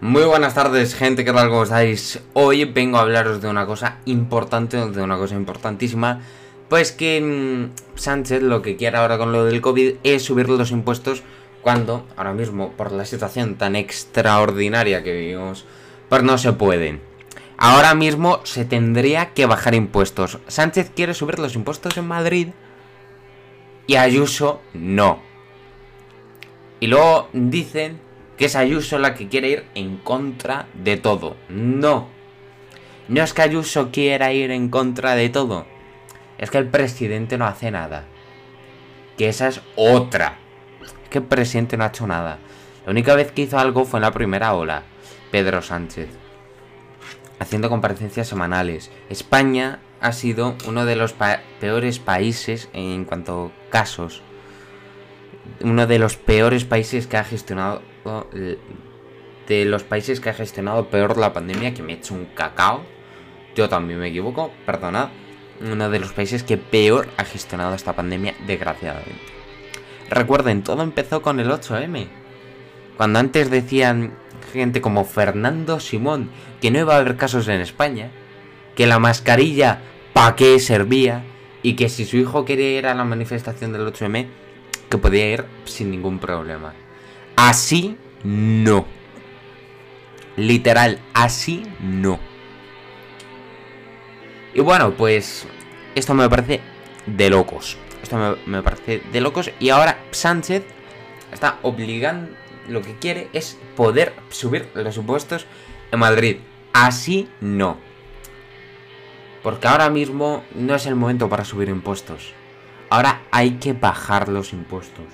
Muy buenas tardes, gente, ¿qué tal? ¿Cómo estáis? Hoy vengo a hablaros de una cosa importante, de una cosa importantísima. Pues que mm, Sánchez lo que quiere ahora con lo del COVID es subir los impuestos cuando ahora mismo, por la situación tan extraordinaria que vivimos, pues no se pueden. Ahora mismo se tendría que bajar impuestos. Sánchez quiere subir los impuestos en Madrid y Ayuso no. Y luego dicen que es Ayuso la que quiere ir en contra de todo. No. No es que Ayuso quiera ir en contra de todo. Es que el presidente no hace nada. Que esa es otra. Es que el presidente no ha hecho nada. La única vez que hizo algo fue en la primera ola. Pedro Sánchez. Haciendo comparecencias semanales. España ha sido uno de los peores países en cuanto a casos. Uno de los peores países que ha gestionado de los países que ha gestionado peor la pandemia, que me he hecho un cacao. Yo también me equivoco, perdonad. Uno de los países que peor ha gestionado esta pandemia, desgraciadamente. Recuerden, todo empezó con el 8M. Cuando antes decían gente como Fernando Simón que no iba a haber casos en España, que la mascarilla para qué servía y que si su hijo quería ir a la manifestación del 8M, que podía ir sin ningún problema. Así no. Literal, así no. Y bueno, pues esto me parece de locos. Esto me, parece de locos. Y ahora Sánchez está obligando, lo que quiere es poder subir los impuestos en Madrid. Así no. Porque ahora mismo no es el momento para subir impuestos. Ahora hay que bajar los impuestos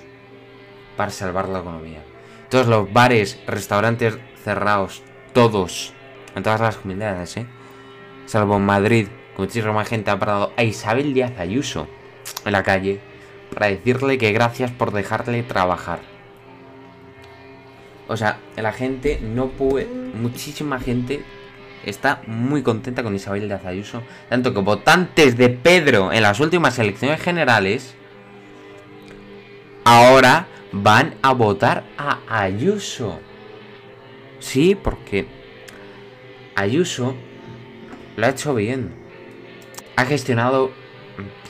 para salvar la economía. Todos los bares, restaurantes cerrados, todos, en todas las comunidades, ¿eh? Salvo en Madrid, muchísima gente ha parado a Isabel Díaz Ayuso en la calle para decirle que gracias por dejarle trabajar. O sea, la gente no puede, muchísima gente está muy contenta con Isabel Díaz Ayuso, tanto que votantes de Pedro en las últimas elecciones generales ahora van a votar a Ayuso. Sí, porque Ayuso lo ha hecho bien. Ha gestionado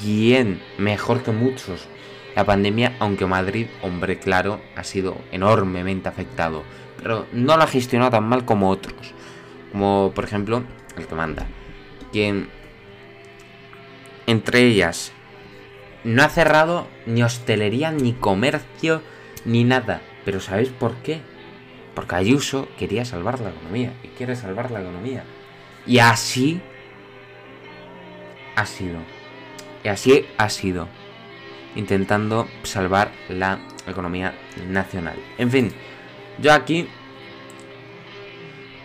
bien, mejor que muchos. La pandemia, aunque Madrid, hombre claro, ha sido enormemente afectado. Pero no lo ha gestionado tan mal como otros. Como por ejemplo el que manda. Quien entre ellas no ha cerrado ni hostelería, ni comercio, ni nada. Pero ¿sabéis por qué? Porque Ayuso quería salvar la economía. Y quiere salvar la economía. Y así ha sido. Y así ha sido. Intentando salvar la economía nacional. En fin, yo aquí...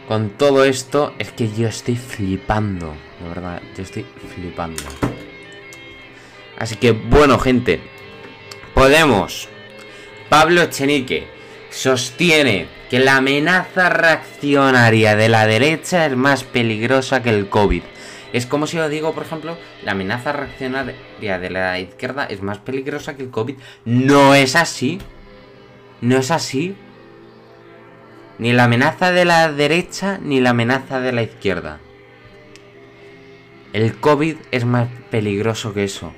Con todo esto es que yo estoy flipando. De verdad, yo estoy flipando. Así que bueno, gente. Podemos Pablo Echenique sostiene que la amenaza reaccionaria de la derecha es más peligrosa que el COVID. Es como si yo digo, por ejemplo, la amenaza reaccionaria de la izquierda es más peligrosa que el COVID. No es así. No es así. Ni la amenaza de la derecha ni la amenaza de la izquierda. El COVID es más peligroso que eso.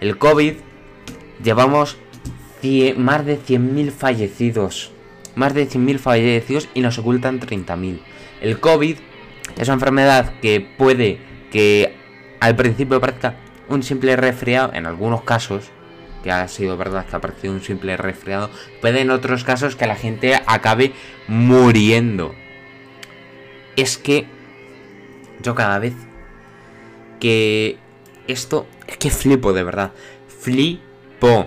El COVID llevamos más de 100.000 fallecidos. Más de 100.000 fallecidos y nos ocultan 30.000. El COVID es una enfermedad que puede que al principio parezca un simple resfriado, en algunos casos, que ha sido verdad que ha parecido un simple resfriado, puede en otros casos que la gente acabe muriendo. Es que yo cada vez que esto es que flipo de verdad, flipo.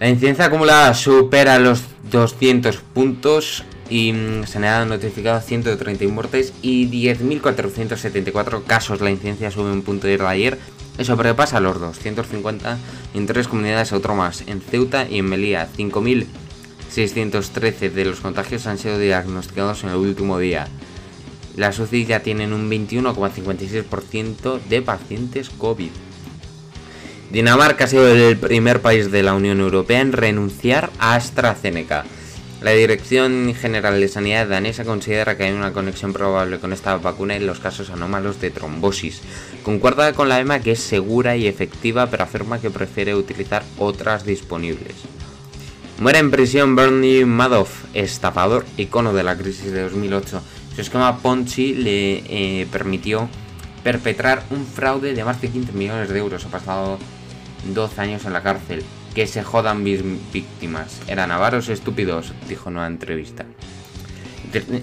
La incidencia acumulada supera los 200 puntos y mm, se han dado notificados 131 muertes y 10.474 casos. La incidencia sube un punto de ayer y sobrepasa los 250 en tres comunidades autónomas, en Ceuta y en Melilla. 5.613 de los contagios han sido diagnosticados en el último día. Las UCI ya tienen un 21,56% de pacientes COVID. Dinamarca ha sido el primer país de la Unión Europea en renunciar a AstraZeneca. La Dirección General de Sanidad danesa considera que hay una conexión probable con esta vacuna en los casos anómalos de trombosis. Concuerda con la EMA que es segura y efectiva, pero afirma que prefiere utilizar otras disponibles. Muere en prisión Bernie Madoff, estafador, icono de la crisis de 2008. Su esquema Ponzi le eh, permitió perpetrar un fraude de más de 15 millones de euros. Ha pasado 12 años en la cárcel. Que se jodan mis víctimas. Eran avaros estúpidos, dijo en una entrevista.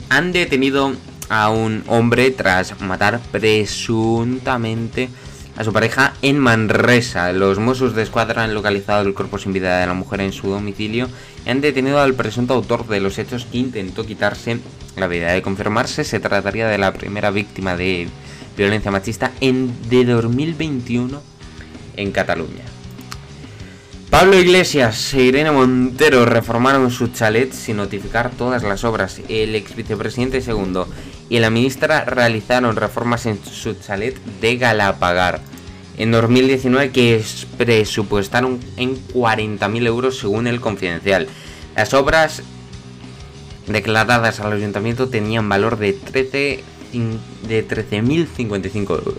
Han detenido a un hombre tras matar presuntamente a su pareja en Manresa. Los Mossos de Escuadra han localizado el cuerpo sin vida de la mujer en su domicilio y han detenido al presunto autor de los hechos que intentó quitarse la vida. De confirmarse, se trataría de la primera víctima de violencia machista en de 2021 en Cataluña. Pablo Iglesias e Irene Montero reformaron su chalet sin notificar todas las obras. El ex vicepresidente segundo y la ministra realizaron reformas en su chalet de Galapagar en 2019 que presupuestaron en 40.000 euros según el confidencial. Las obras declaradas al ayuntamiento tenían valor de 13 de 13.055 euros.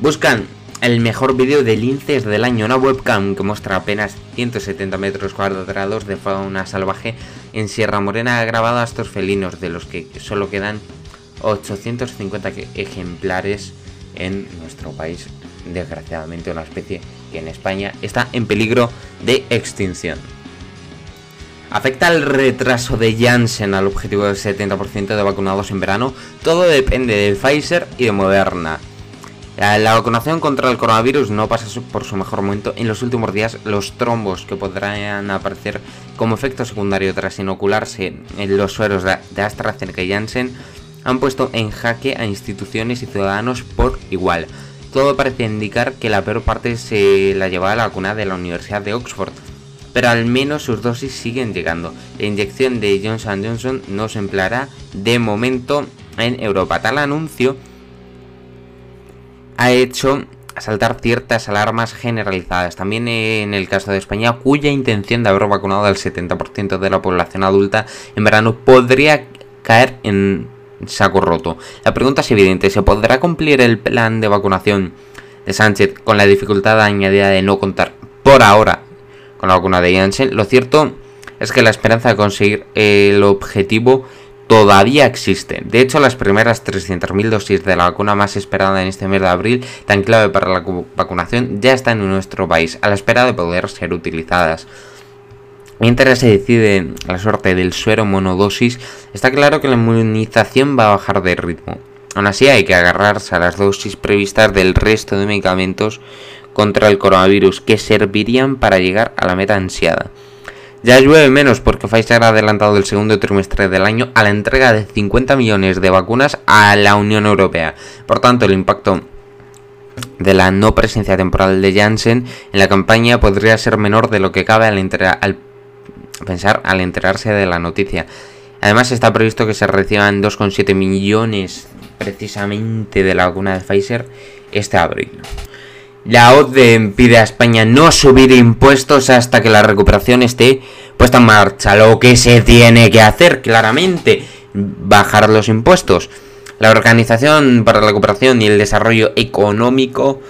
Buscan el mejor vídeo de linces del año, una webcam que muestra apenas 170 metros cuadrados de fauna salvaje en Sierra Morena ha grabado a estos felinos, de los que solo quedan 850 ejemplares en nuestro país. Desgraciadamente una especie que en España está en peligro de extinción. ¿Afecta el retraso de Janssen al objetivo del 70% de vacunados en verano? Todo depende de Pfizer y de Moderna. La vacunación contra el coronavirus no pasa por su mejor momento. En los últimos días, los trombos que podrán aparecer como efecto secundario tras inocularse en los sueros de AstraZeneca y Janssen han puesto en jaque a instituciones y ciudadanos por igual. Todo parece indicar que la peor parte se la llevaba la vacuna de la Universidad de Oxford, pero al menos sus dosis siguen llegando. La inyección de Johnson Johnson no se empleará de momento en Europa. Tal anuncio ha hecho saltar ciertas alarmas generalizadas. También en el caso de España, cuya intención de haber vacunado al 70% de la población adulta en verano podría caer en saco roto. La pregunta es evidente, ¿se podrá cumplir el plan de vacunación de Sánchez con la dificultad añadida de no contar por ahora con la vacuna de Janssen. Lo cierto es que la esperanza de conseguir el objetivo todavía existe. De hecho, las primeras 300.000 dosis de la vacuna más esperada en este mes de abril, tan clave para la vacunación, ya están en nuestro país, a la espera de poder ser utilizadas. Mientras se decide la suerte del suero monodosis, está claro que la inmunización va a bajar de ritmo. Aún así hay que agarrarse a las dosis previstas del resto de medicamentos contra el coronavirus que servirían para llegar a la meta ansiada. Ya llueve menos porque Pfizer ha adelantado el segundo trimestre del año a la entrega de 50 millones de vacunas a la Unión Europea. Por tanto, el impacto de la no presencia temporal de Janssen en la campaña podría ser menor de lo que cabe al, al pensar al enterarse de la noticia. Además está previsto que se reciban 2,7 millones precisamente de la vacuna de Pfizer este abril. La OCDE pide a España no subir impuestos hasta que la recuperación esté puesta en marcha. Lo que se tiene que hacer, claramente, bajar los impuestos. La Organización para la Recuperación y el Desarrollo Económico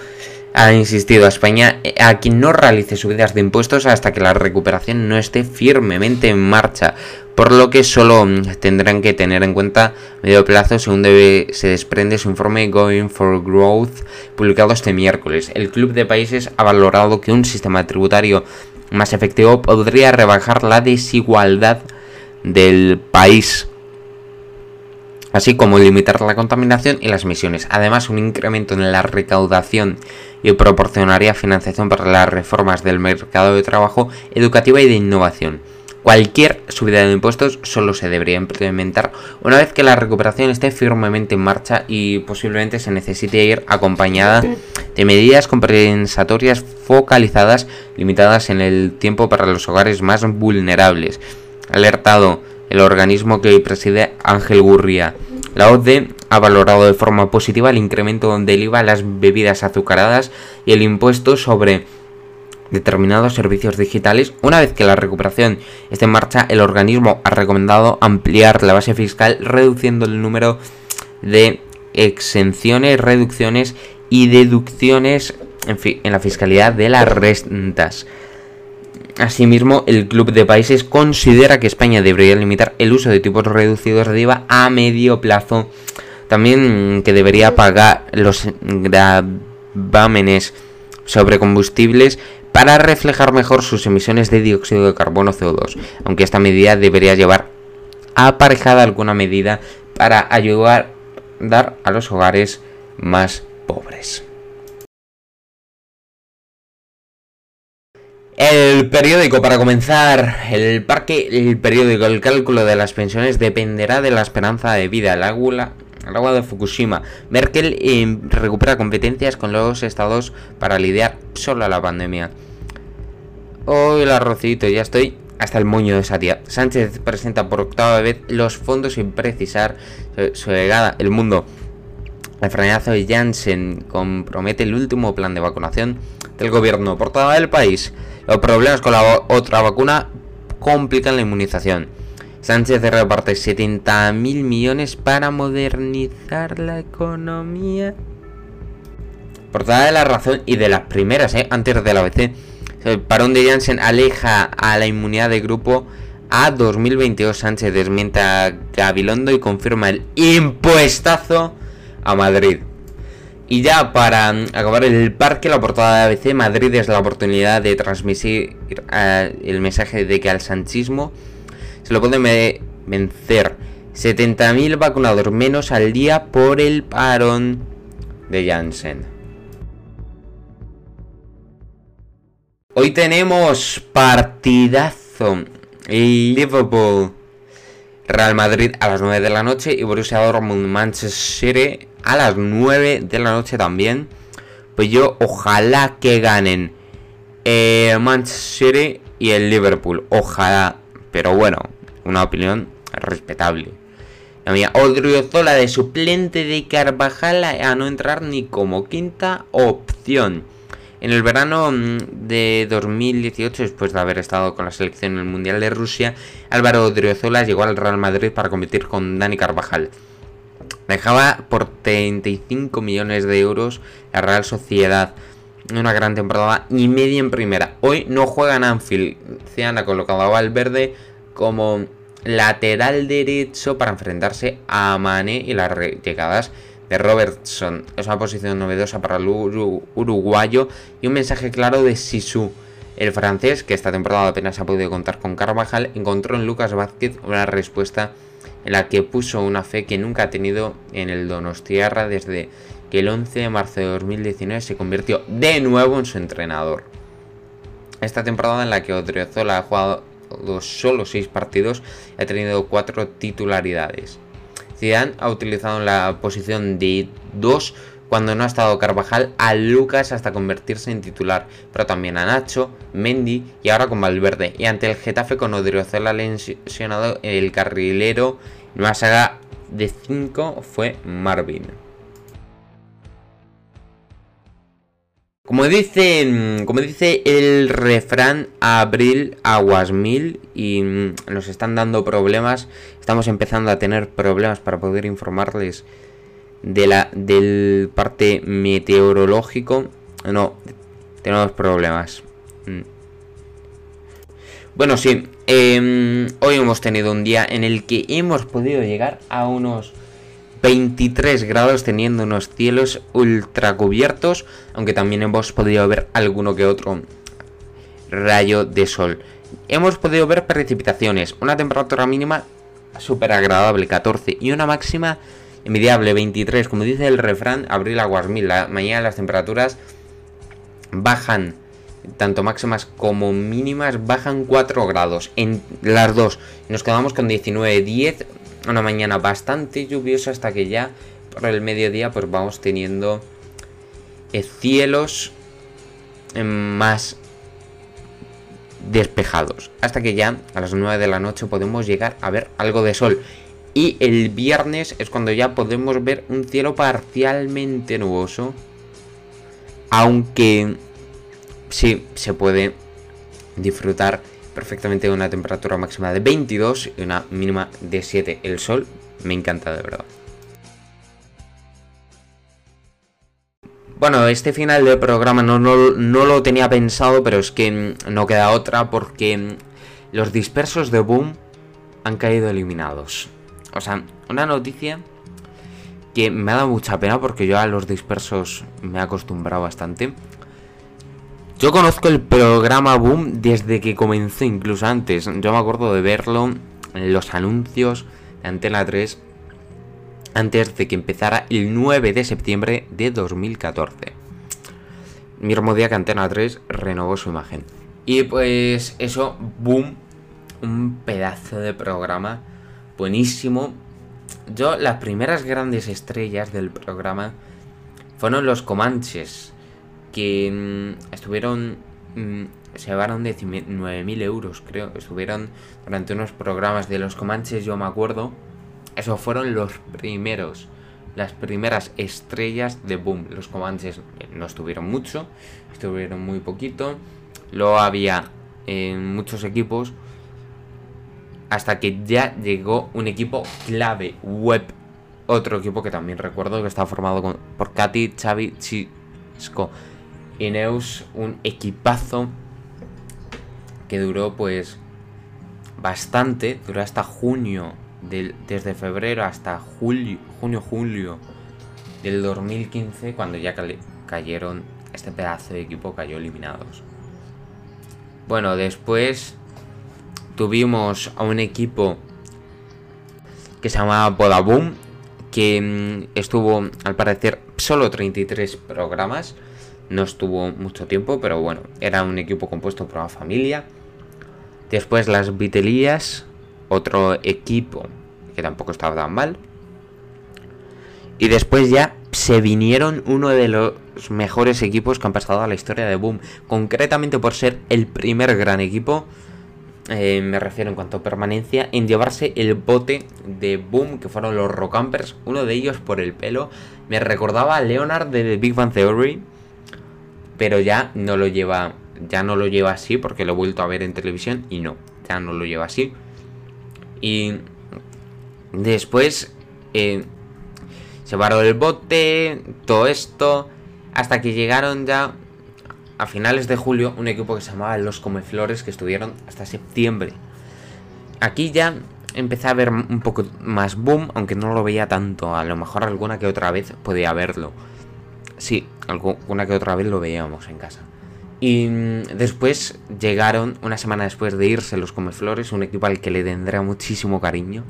ha insistido a España a quien no realice subidas de impuestos hasta que la recuperación no esté firmemente en marcha, por lo que solo tendrán que tener en cuenta medio plazo según debe, se desprende su informe Going for Growth publicado este miércoles. El Club de Países ha valorado que un sistema tributario más efectivo podría rebajar la desigualdad del país así como limitar la contaminación y las emisiones. Además, un incremento en la recaudación y proporcionaría financiación para las reformas del mercado de trabajo, educativa y de innovación. Cualquier subida de impuestos solo se debería implementar una vez que la recuperación esté firmemente en marcha y posiblemente se necesite ir acompañada de medidas compensatorias focalizadas, limitadas en el tiempo para los hogares más vulnerables. Alertado el organismo que preside Ángel Gurria. La OCDE ha valorado de forma positiva el incremento del IVA a las bebidas azucaradas y el impuesto sobre determinados servicios digitales. Una vez que la recuperación esté en marcha, el organismo ha recomendado ampliar la base fiscal reduciendo el número de exenciones, reducciones y deducciones en, en la fiscalidad de las rentas. Asimismo, el Club de Países considera que España debería limitar el uso de tipos reducidos de IVA a medio plazo. También que debería pagar los gravámenes sobre combustibles para reflejar mejor sus emisiones de dióxido de carbono CO2, aunque esta medida debería llevar aparejada alguna medida para ayudar dar a los hogares más pobres. El periódico, para comenzar, el parque, el periódico, el cálculo de las pensiones dependerá de la esperanza de vida. El agua, el agua de Fukushima. Merkel eh, recupera competencias con los estados para lidiar solo a la pandemia. Hoy arrocito, ya estoy hasta el moño de esa tía. Sánchez presenta por octava vez los fondos sin precisar su, llegada. El mundo. El frenazo de Janssen compromete el último plan de vacunación del gobierno. Portada del país. Los problemas con la otra vacuna complican la inmunización. Sánchez reparte 70.000 millones para modernizar la economía. Portada de la razón y de las primeras, ¿eh? antes de la ABC. El parón de Janssen aleja a la inmunidad de grupo a 2022. Sánchez desmienta a Gabilondo y confirma el impuestazo a Madrid. Y ya para acabar el parque, la portada de ABC, Madrid es la oportunidad de transmitir eh, el mensaje de que al sanchismo se lo puede vencer. 70.000 vacunados menos al día por el parón de Janssen. Hoy tenemos partidazo. Liverpool. Real Madrid a las 9 de la noche y Borussia Dortmund Manchester City a las 9 de la noche también. Pues yo ojalá que ganen eh, Manchester y el Liverpool. Ojalá. Pero bueno, una opinión respetable. La mía, Odriozola de suplente de Carvajal a no entrar ni como quinta opción. En el verano mm, de 2018, después de haber estado con la selección en el Mundial de Rusia, Álvaro Odriozola llegó al Real Madrid para competir con Dani Carvajal. Dejaba por 35 millones de euros la Real Sociedad. Una gran temporada y media en primera. Hoy no juega en Anfield. Cian ha colocado a Valverde como lateral derecho para enfrentarse a Mane y las llegadas de Robertson. Es una posición novedosa para el uruguayo y un mensaje claro de Sisu. El francés, que esta temporada apenas ha podido contar con Carvajal, encontró en Lucas Vázquez una respuesta en la que puso una fe que nunca ha tenido en el Donostiarra desde que el 11 de marzo de 2019 se convirtió de nuevo en su entrenador. Esta temporada en la que Odriozola ha jugado solo 6 partidos y ha tenido 4 titularidades. Zidane ha utilizado en la posición de 2 cuando no ha estado Carvajal a Lucas hasta convertirse en titular, pero también a Nacho, Mendy y ahora con Valverde. Y ante el Getafe con Odriozola lesionado el carrilero en una saga de 5 fue Marvin. Como dice, como dice el refrán, abril aguas mil y mm, nos están dando problemas. Estamos empezando a tener problemas para poder informarles de la del parte meteorológico. No, tenemos problemas. Mm. Bueno, sí, em, hoy hemos tenido un día en el que hemos podido llegar a unos 23 grados teniendo unos cielos ultra cubiertos, aunque también hemos podido ver alguno que otro rayo de sol. Hemos podido ver precipitaciones, una temperatura mínima súper agradable, 14, y una máxima envidiable, 23. Como dice el refrán, abril aguas mil. La mañana las temperaturas bajan, tanto máximas como mínimas, bajan 4 grados en las dos. Nos quedamos con 19, 10, una mañana bastante lluviosa hasta que ya por el mediodía pues vamos teniendo eh, cielos eh, más despejados. Hasta que ya a las 9 de la noche podemos llegar a ver algo de sol. Y el viernes es cuando ya podemos ver un cielo parcialmente nuboso. Aunque sí se puede disfrutar perfectamente una temperatura máxima de 22 y una mínima de 7. El sol me encanta de verdad. Bueno, este final de programa no, no, no, lo tenía pensado, pero es que no queda otra porque los dispersos de Boom han caído eliminados. O sea, una noticia que me ha dado mucha pena porque yo a los dispersos me he acostumbrado bastante. Yo conozco el programa Boom desde que comenzó, incluso antes. Yo me acuerdo de verlo en los anuncios de Antena 3 antes de que empezara el 9 de septiembre de 2014. Mismo día que Antena 3 renovó su imagen. Y pues eso, boom, un pedazo de programa buenísimo. Yo, las primeras grandes estrellas del programa fueron los Comanches, que mm, estuvieron... Mm, se llevaron 9.000 euros, creo. Estuvieron durante unos programas de los Comanches, yo me acuerdo esos fueron los primeros, las primeras estrellas de Boom. Los Comanches no estuvieron mucho, estuvieron muy poquito. Luego había en muchos equipos hasta que ya llegó un equipo clave, Web. Otro equipo que también recuerdo que estaba formado por Katy, Xavi, Chisco y Neus. Un equipazo que duró pues bastante, duró hasta junio desde febrero hasta julio, junio, julio del 2015, cuando ya cayeron, este pedazo de equipo cayó eliminados. Bueno, después tuvimos a un equipo que se llamaba Bodaboom, que mm, estuvo al parecer solo 33 programas, no estuvo mucho tiempo, pero bueno, era un equipo compuesto por una familia. Después las Vitelías, otro equipo que tampoco estaba tan mal. Y después ya se vinieron uno de los mejores equipos que han pasado a la historia de Boom. Concretamente por ser el primer gran equipo, eh, me refiero en cuanto a permanencia, en llevarse el bote de Boom, que fueron los Rockampers. Uno de ellos por el pelo. Me recordaba a Leonard de The Big Bang Theory. Pero ya no lo lleva. Ya no lo lleva así. Porque lo he vuelto a ver en televisión. Y no. Ya no lo lleva así. Y después eh, se paró el bote, todo esto, hasta que llegaron ya a finales de julio un equipo que se llamaba Los Comeflores, que estuvieron hasta septiembre. Aquí ya empecé a ver un poco más boom, aunque no lo veía tanto. A lo mejor alguna que otra vez podía verlo. Sí, alguna que otra vez lo veíamos en casa. Y mm, después llegaron, una semana después de irse los Comeflores, un equipo al que le tendrá muchísimo cariño,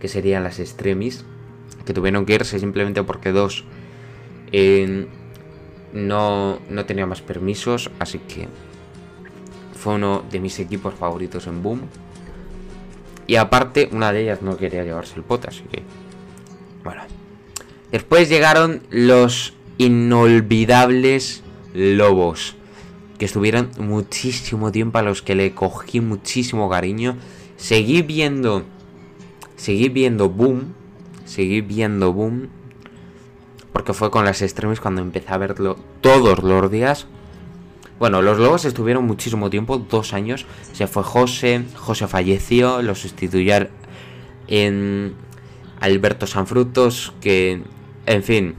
que serían las Extremis, que tuvieron que irse simplemente porque dos no, no tenía más permisos, así que fue uno de mis equipos favoritos en Boom. Y aparte, una de ellas no quería llevarse el pot, así que... Bueno. Después llegaron los inolvidables lobos que estuvieron muchísimo tiempo a los que le cogí muchísimo cariño. Seguí viendo, seguí viendo Boom, seguí viendo Boom, porque fue con las extremis cuando empecé a verlo todos los días. Bueno, los Lobos estuvieron muchísimo tiempo, dos años. Se fue José, José falleció, lo sustituyó en Alberto Sanfrutos, que, en fin,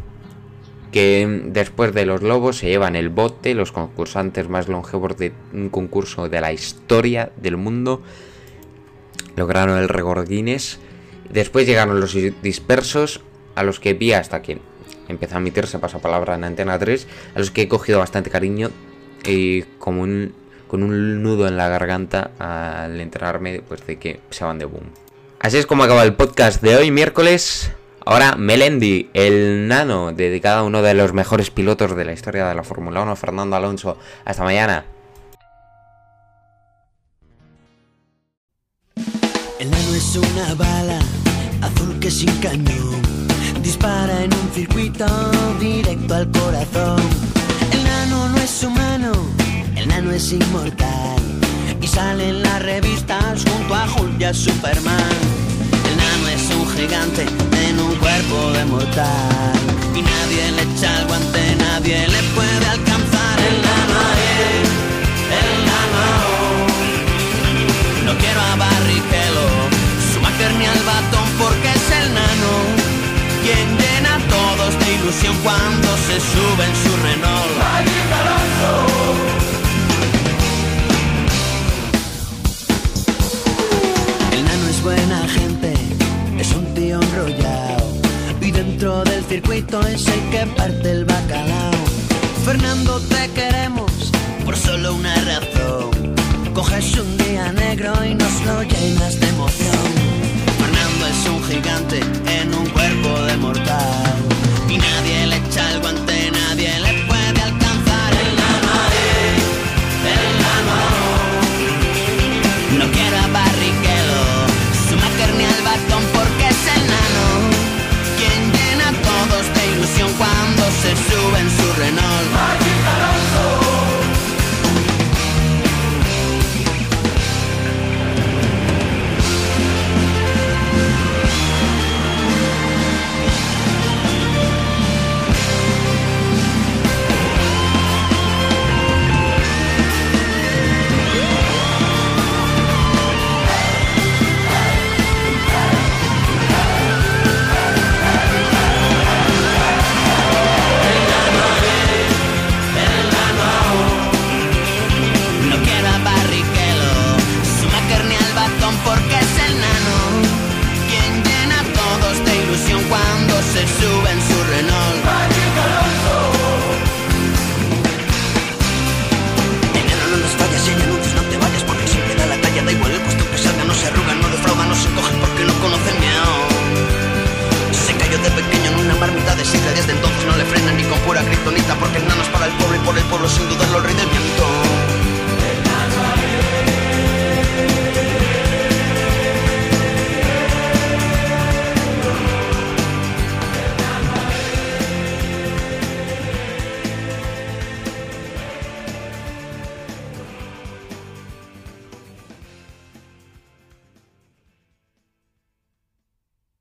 que después de los lobos se llevan el bote, los concursantes más longevos de un concurso de la historia del mundo. Lograron el récord Guinness. Después llegaron los dispersos, a los que vi hasta que empezó a emitirse pasapalabra en Antena 3, a los que he cogido bastante cariño y como un, con un nudo en la garganta al enterarme pues, de que se van de boom. Así es como acaba el podcast de hoy, miércoles. Ahora Melendi, el nano, dedicado a uno de los mejores pilotos de la historia de la Fórmula 1, Fernando Alonso. Hasta mañana. El nano es una bala azul que sin cañón dispara en un circuito directo al corazón. El nano no es humano, el nano es inmortal y sale en las revistas junto a Julia Superman es un gigante en un cuerpo de mortal. Y nadie le echa el guante, nadie le puede alcanzar en la noche, en la no. Quiero a Barrichello, Schumacher ni al batón porque es el nano. Quien llena a todos de ilusión cuando se sube en su Renault. dentro del circuito es el que parte el bacalao. Fernando, te queremos por solo una razón. Coges un día negro y nos lo llenas de emoción. Fernando es un gigante en un cuerpo de mortal y nadie le echa el guante said so and so.